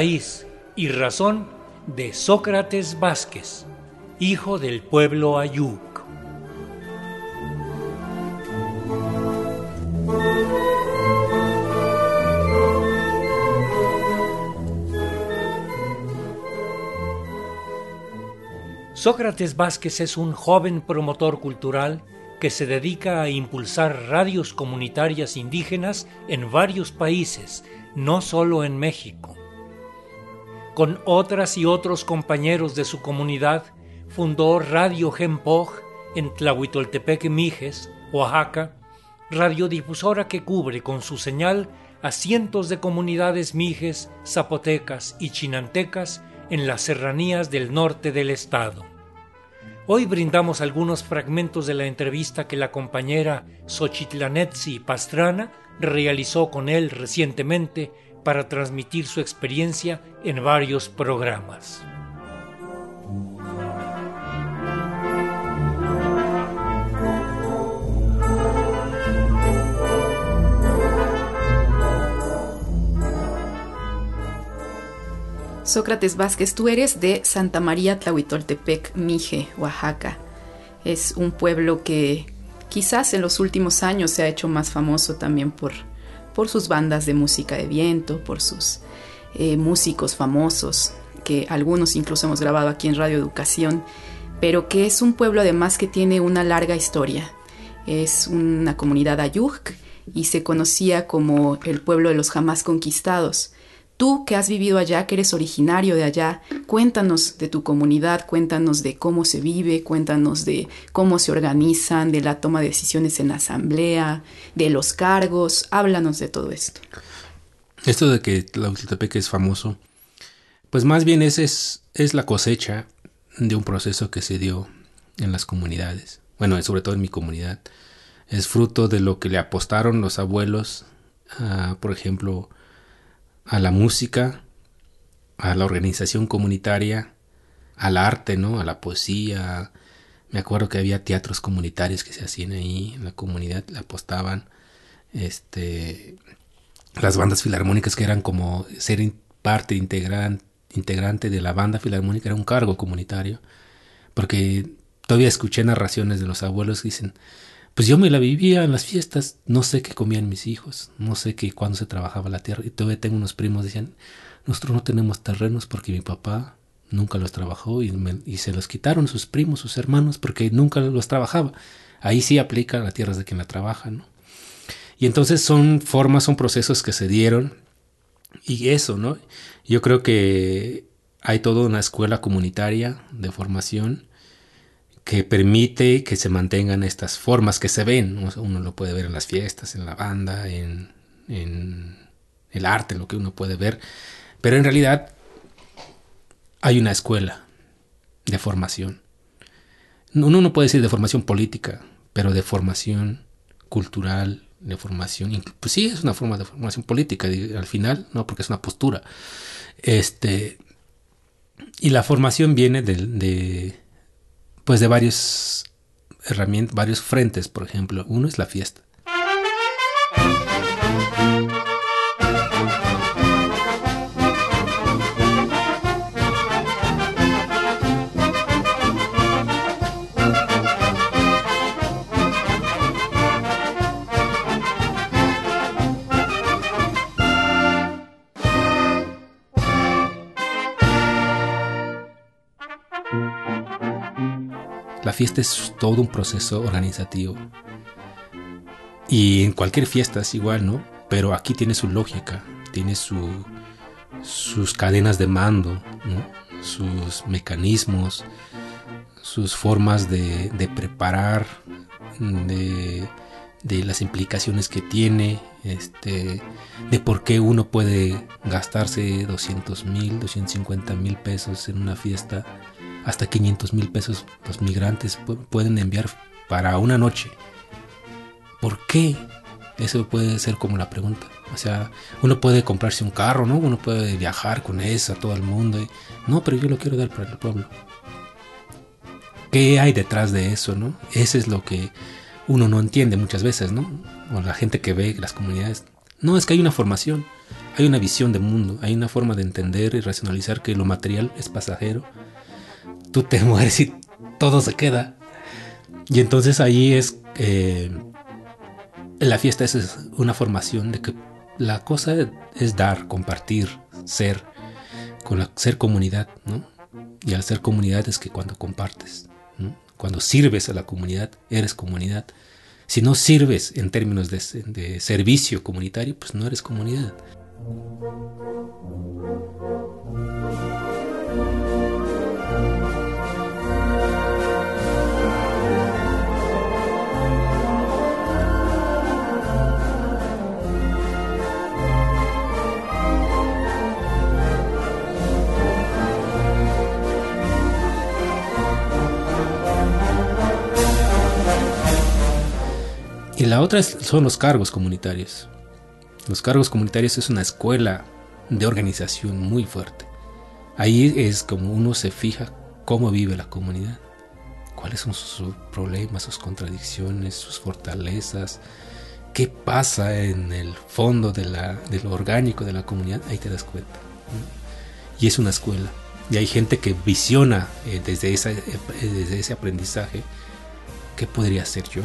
raíz y razón de Sócrates Vázquez, hijo del pueblo Ayuk. Sócrates Vázquez es un joven promotor cultural que se dedica a impulsar radios comunitarias indígenas en varios países, no solo en México. Con otras y otros compañeros de su comunidad, fundó Radio Gempoj en Tlahuitoltepec, Mijes, Oaxaca, radiodifusora que cubre con su señal a cientos de comunidades mijes, zapotecas y chinantecas en las serranías del norte del estado. Hoy brindamos algunos fragmentos de la entrevista que la compañera Xochitlanetsi Pastrana realizó con él recientemente para transmitir su experiencia en varios programas. Sócrates Vázquez, tú eres de Santa María Tlahuitoltepec, Mije, Oaxaca. Es un pueblo que quizás en los últimos años se ha hecho más famoso también por, por sus bandas de música de viento, por sus eh, músicos famosos, que algunos incluso hemos grabado aquí en Radio Educación, pero que es un pueblo además que tiene una larga historia. Es una comunidad ayuk y se conocía como el pueblo de los jamás conquistados Tú que has vivido allá, que eres originario de allá, cuéntanos de tu comunidad, cuéntanos de cómo se vive, cuéntanos de cómo se organizan, de la toma de decisiones en la asamblea, de los cargos, háblanos de todo esto. Esto de que Tlautitepec es famoso, pues más bien es, es, es la cosecha de un proceso que se dio en las comunidades, bueno, sobre todo en mi comunidad. Es fruto de lo que le apostaron los abuelos, por ejemplo, a la música, a la organización comunitaria, al arte, ¿no? A la poesía. Me acuerdo que había teatros comunitarios que se hacían ahí, en la comunidad le apostaban. Este, las bandas filarmónicas que eran como ser parte integrante, integrante de la banda filarmónica era un cargo comunitario. Porque todavía escuché narraciones de los abuelos que dicen, pues yo me la vivía en las fiestas, no sé qué comían mis hijos, no sé qué cuándo se trabajaba la tierra. Y todavía tengo unos primos que decían, nosotros no tenemos terrenos porque mi papá nunca los trabajó y, y, se los quitaron sus primos, sus hermanos, porque nunca los trabajaba. Ahí sí aplica la tierra de quien la trabaja, ¿no? Y entonces son formas, son procesos que se dieron y eso, ¿no? Yo creo que hay toda una escuela comunitaria de formación que permite que se mantengan estas formas que se ven. Uno lo puede ver en las fiestas, en la banda, en, el arte, lo que uno puede ver. Pero en realidad hay una escuela de formación. Uno no puede decir de formación política, pero de formación cultural, de formación, pues sí es una forma de formación política al final, no porque es una postura. Este y la formación viene de pues de varios herramientas, varios frentes, por ejemplo. Uno es la fiesta. Fiesta es todo un proceso organizativo. Y en cualquier fiesta es igual, ¿no? Pero aquí tiene su lógica, tiene su, sus cadenas de mando, sus mecanismos, sus formas de, preparar, de, de, las implicaciones que tiene, este, de por qué uno puede gastarse 200 mil, 250 mil pesos en una fiesta hasta 500 mil pesos los migrantes pueden enviar para una noche. ¿Por qué? Eso puede ser como la pregunta. O sea, uno puede comprarse un carro, ¿no? Uno puede viajar con eso a todo el mundo. no, pero yo lo quiero dar para el pueblo. ¿Qué hay detrás de eso, no? Eso es lo que uno no entiende muchas veces, ¿no? O la gente que ve las comunidades. No, es que hay una formación. hay una visión de mundo, hay una forma de entender y racionalizar que lo material es pasajero. Tú te mueres y todo se queda. Y entonces ahí es... Eh, la fiesta es una formación de que la cosa es dar, compartir, ser, con ser comunidad, ¿no? Y al ser comunidad es que cuando compartes, cuando sirves a la comunidad, eres comunidad. Si no sirves en términos de, de servicio comunitario, pues no eres comunidad. La otra son los cargos comunitarios. Los cargos comunitarios es una escuela de organización muy fuerte. Ahí es como uno se fija cómo vive la comunidad, cuáles son sus problemas, sus contradicciones, sus fortalezas, qué pasa en el fondo de, lo orgánico de la comunidad, ahí te das cuenta. Y es una escuela. Y hay gente que visiona eh, desde, eh, desde ese aprendizaje qué podría ser yo.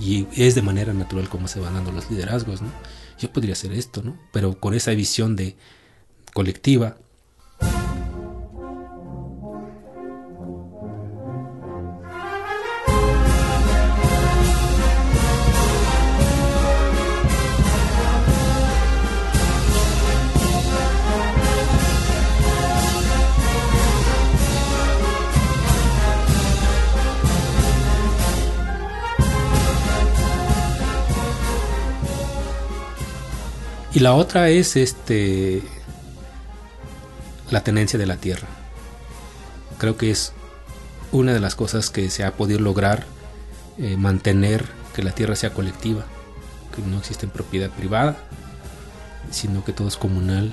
Y es de manera natural como se van dando los liderazgos, ¿no? Yo podría hacer esto, ¿no? Pero con esa visión de colectiva, la otra es este la tenencia de la tierra. Creo que es una de las cosas que se ha podido lograr eh, mantener que la tierra sea colectiva, que no existe en propiedad privada, sino que todo es comunal.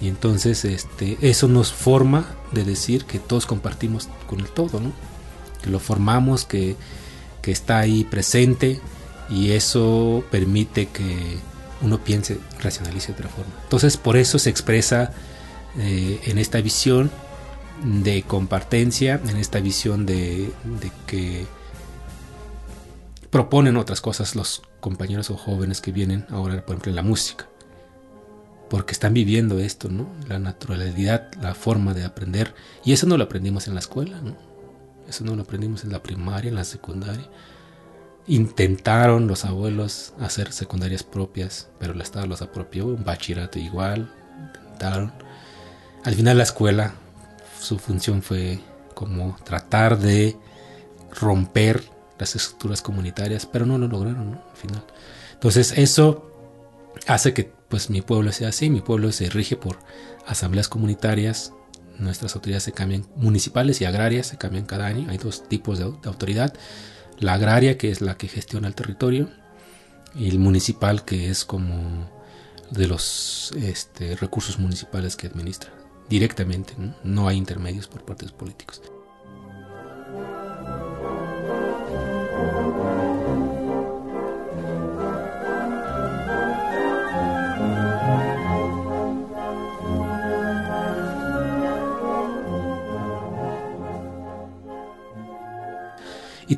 Y entonces este, eso nos forma de decir que todos compartimos con el todo, que lo formamos, que, que está ahí presente y eso permite que uno piense, racionalice de otra forma. Entonces por eso se expresa eh, en esta visión de compartencia, en esta visión de, que proponen otras cosas los compañeros o jóvenes que vienen ahora, por ejemplo, en la música. Porque están viviendo esto, ¿no? La naturalidad, la forma de aprender. Y eso no lo aprendimos en la escuela, ¿no? Eso no lo aprendimos en la primaria, en la secundaria. Intentaron los abuelos hacer secundarias propias, pero el Estado los apropió, un bachillerato igual, intentaron. Al final la escuela, su función fue como tratar de romper las estructuras comunitarias, pero no lo lograron, Al final. Entonces eso hace que pues mi pueblo sea así, mi pueblo se rige por asambleas comunitarias, nuestras autoridades se cambian, municipales y agrarias se cambian cada año, hay dos tipos de autoridad, la agraria, que es la que gestiona el territorio, y el municipal, que es como de los este, recursos municipales que administra directamente, ¿no? hay intermedios por partidos políticos.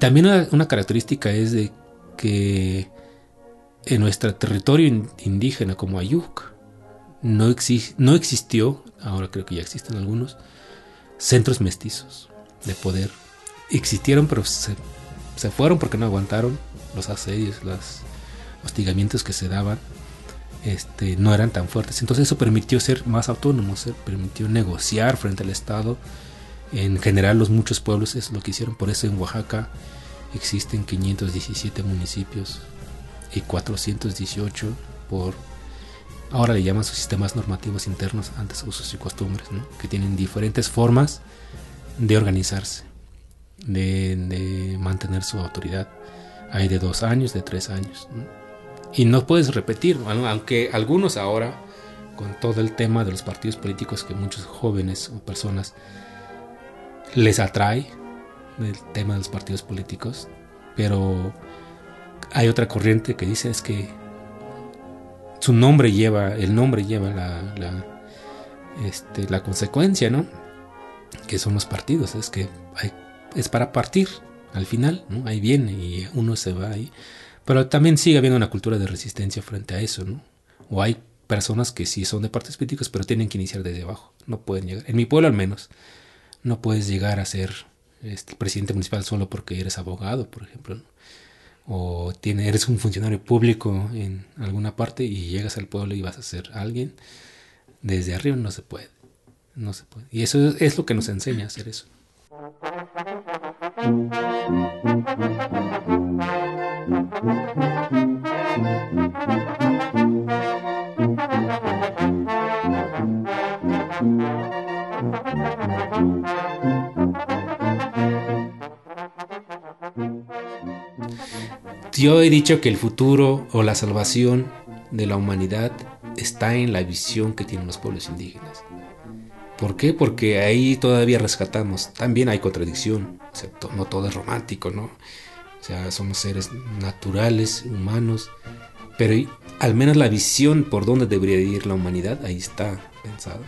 También una, característica es de que en nuestro territorio indígena como Ayuk no, no existió, ahora creo que ya existen algunos, centros mestizos de poder. Existieron, pero se, fueron porque no aguantaron los asedios, los hostigamientos que se daban. Este, no eran tan fuertes. Entonces eso permitió ser más autónomos, permitió negociar frente al Estado en general los muchos pueblos es lo que hicieron, por eso en Oaxaca existen 517 municipios y 418 por ahora le llaman sus sistemas normativos internos, antes usos y costumbres, que tienen diferentes formas de organizarse, de, mantener su autoridad. Hay de dos años, de tres años. Y no puedes repetir, aunque algunos ahora, con todo el tema de los partidos políticos que muchos jóvenes o personas les atrae el tema de los partidos políticos, pero hay otra corriente que dice es que su nombre lleva, el nombre lleva la, este, la consecuencia, ¿no? Que son los partidos, es que hay, es para partir al final, ¿no? Ahí viene y uno se va ahí. Pero también sigue habiendo una cultura de resistencia frente a eso, ¿no? O hay personas que sí son de partidos políticos, pero tienen que iniciar desde abajo. No pueden llegar. En mi pueblo al menos, no puedes llegar a ser este, presidente municipal solo porque eres abogado, por ejemplo. O tiene, eres un funcionario público en alguna parte y llegas al pueblo y vas a ser alguien. Desde arriba no se puede. No se puede. Y eso es lo que nos enseña a hacer eso. Yo he dicho que el futuro o la salvación de la humanidad está en la visión que tienen los pueblos indígenas. ¿Por qué? Porque ahí todavía rescatamos. También hay contradicción. no todo es romántico, ¿no? O sea, somos seres naturales, humanos. Pero al menos la visión por dónde debería ir la humanidad, ahí está pensada.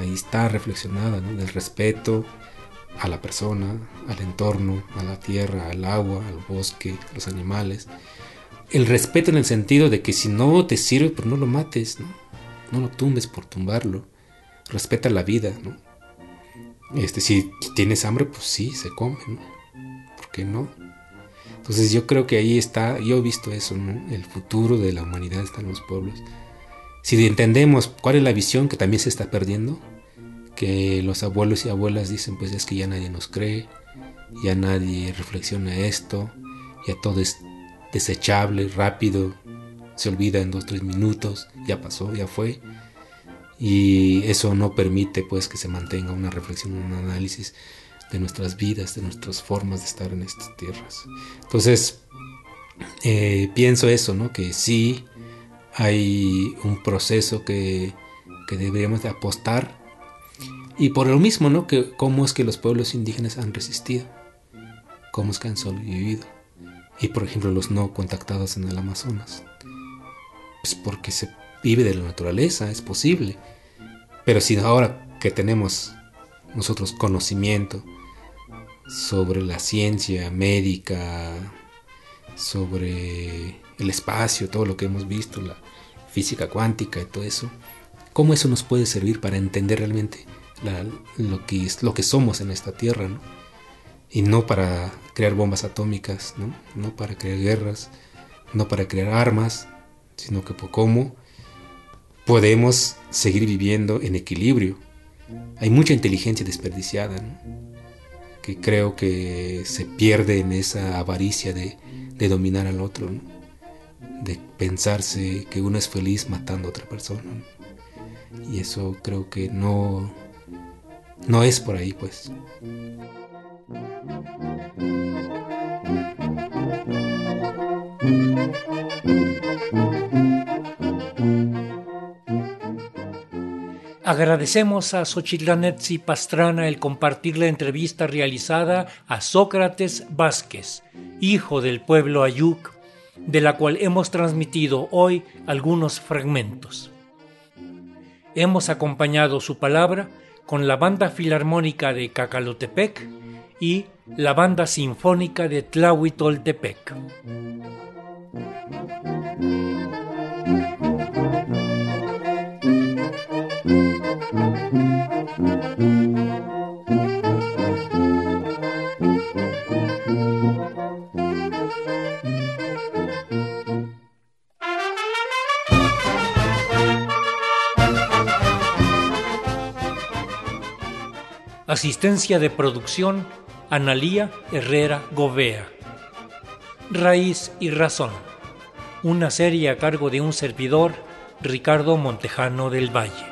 Ahí está reflexionada, ¿no? Del respeto, a la persona, al entorno, a la tierra, al agua, al bosque, a los animales. El respeto en el sentido de que si no te sirve, pues no lo mates, ¿no? Lo tumbes por tumbarlo. Respeta la vida, ¿no? Este, si tienes hambre, pues sí, se come, ¿no? ¿Por qué no? Entonces yo creo que ahí está, yo he visto eso, ¿no? El futuro de la humanidad está en los pueblos. Si entendemos cuál es la visión que también se está perdiendo, que los abuelos y abuelas dicen pues es que ya nadie nos cree, ya nadie reflexiona esto, ya todo es desechable, rápido, se olvida en dos, tres minutos, ya pasó, ya fue. Y eso no permite pues que se mantenga una reflexión, un análisis de nuestras vidas, de nuestras formas de estar en estas tierras. Entonces, eh, pienso eso, ¿no? Que sí hay un proceso que, que deberíamos de apostar y por lo mismo, ¿no? Que cómo es que los pueblos indígenas han resistido, cómo es que han sobrevivido. Y por ejemplo los no contactados en el Amazonas. Pues porque se vive de la naturaleza, es posible. Pero si ahora que tenemos nosotros conocimiento sobre la ciencia médica, sobre el espacio, todo lo que hemos visto, la física cuántica y todo eso, ¿cómo eso nos puede servir para entender realmente lo, que, somos en esta tierra, ¿no? Y no para crear bombas atómicas, ¿no? No para crear guerras, no para crear armas, sino que por cómo podemos seguir viviendo en equilibrio. Hay mucha inteligencia desperdiciada, que creo que se pierde en esa avaricia de dominar al otro, de pensarse que uno es feliz matando a otra persona. Y eso creo que no, no es por ahí, pues. Agradecemos a Xochitlanetzi Pastrana el compartir la entrevista realizada a Sócrates Vázquez, hijo del pueblo Ayuk, de la cual hemos transmitido hoy algunos fragmentos. Hemos acompañado su palabra con la Banda Filarmónica de Cacalotepec y la Banda Sinfónica de Tlahuitoltepec. Asistencia de producción, Analía Herrera Govea. Raíz y Razón. Una serie a cargo de un servidor, Ricardo Montejano del Valle.